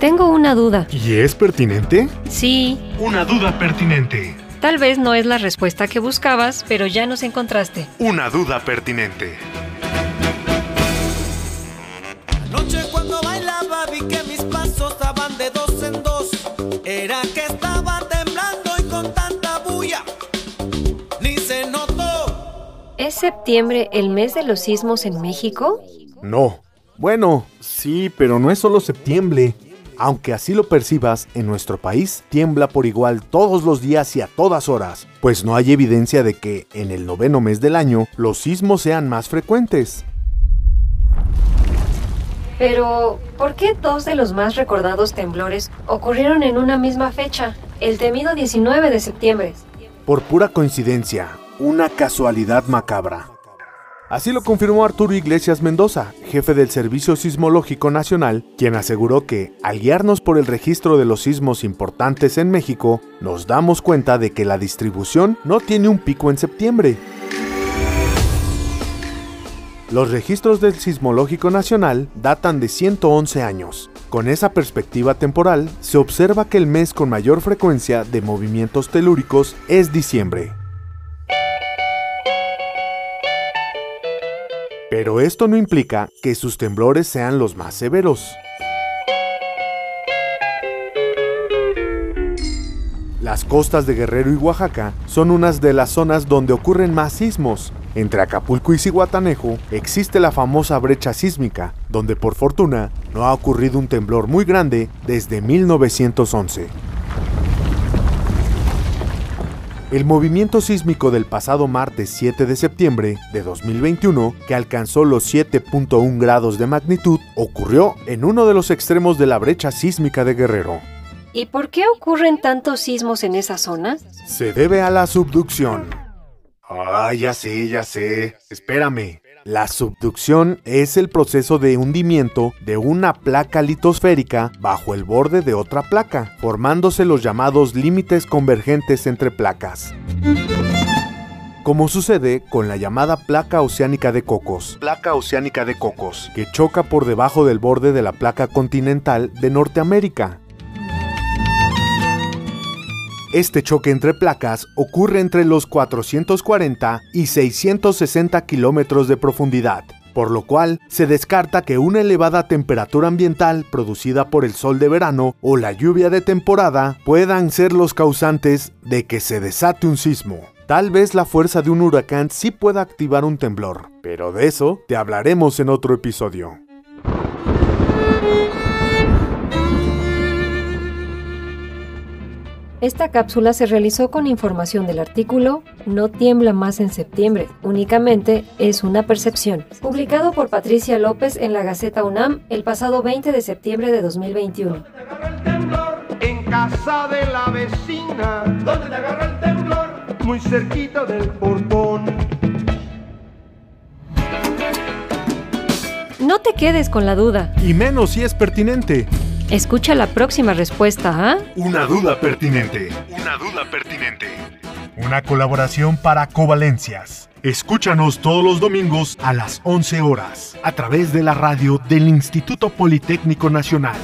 Tengo una duda. ¿Y es pertinente? Sí, Una duda pertinente. tal vez no es la respuesta que buscabas, pero ya nos encontraste. Una duda pertinente. Noche cuando bailaba vi que mis pasos daban de dos en dos. Era que estaba temblando y con tanta bulla ni se notó. ¿Es septiembre el mes de los sismos en México? No. Bueno, sí, pero no es solo septiembre. Aunque así lo percibas, en nuestro país tiembla por igual todos los días y a todas horas, pues no hay evidencia de que en el noveno mes del año los sismos sean más frecuentes. Pero, ¿por qué dos de los más recordados temblores ocurrieron en una misma fecha? El temido 19 de septiembre. Por pura coincidencia, una casualidad macabra. Así lo confirmó Arturo Iglesias Mendoza, jefe del Servicio Sismológico Nacional, quien aseguró que, al guiarnos por el registro de los sismos importantes en México, nos damos cuenta de que la distribución no tiene un pico en septiembre. Los registros del Sismológico Nacional datan de 111 años. Con esa perspectiva temporal, se observa que el mes con mayor frecuencia de movimientos telúricos es diciembre. Pero esto no implica que sus temblores sean los más severos. Las costas de Guerrero y Oaxaca son unas de las zonas donde ocurren más sismos. Entre Acapulco y Cihuatanejo existe la famosa brecha sísmica, donde por fortuna no ha ocurrido un temblor muy grande desde 1911. El movimiento sísmico del pasado martes 7 de septiembre de 2021, que alcanzó los 7.1 grados de magnitud, ocurrió en uno de los extremos de la brecha sísmica de Guerrero. ¿Y por qué ocurren tantos sismos en esa zona? Se debe a la subducción. Ah, ya sé, ya sé. Espérame. La subducción es el proceso de hundimiento de una placa litosférica bajo el borde de otra placa, formándose los llamados límites convergentes entre placas. Como sucede con la llamada placa oceánica de Cocos, placa oceánica de Cocos, que choca por debajo del borde de la placa continental de Norteamérica. Este choque entre placas ocurre entre los 440 y 660 kilómetros de profundidad, por lo cual se descarta que una elevada temperatura ambiental producida por el sol de verano o la lluvia de temporada puedan ser los causantes de que se desate un sismo. Tal vez la fuerza de un huracán sí pueda activar un temblor, pero de eso te hablaremos en otro episodio. Esta cápsula se realizó con información del artículo No tiembla más en septiembre, únicamente es una percepción, publicado por Patricia López en la Gaceta UNAM el pasado 20 de septiembre de 2021. En casa de la vecina, donde te agarra el temblor, muy cerquita del portón. No te quedes con la duda. Y menos si es pertinente. Escucha la próxima respuesta, ¿ah? Una duda pertinente. Una duda pertinente. Una colaboración para Covalencias. Escúchanos todos los domingos a las 11 horas a través de la radio del Instituto Politécnico Nacional.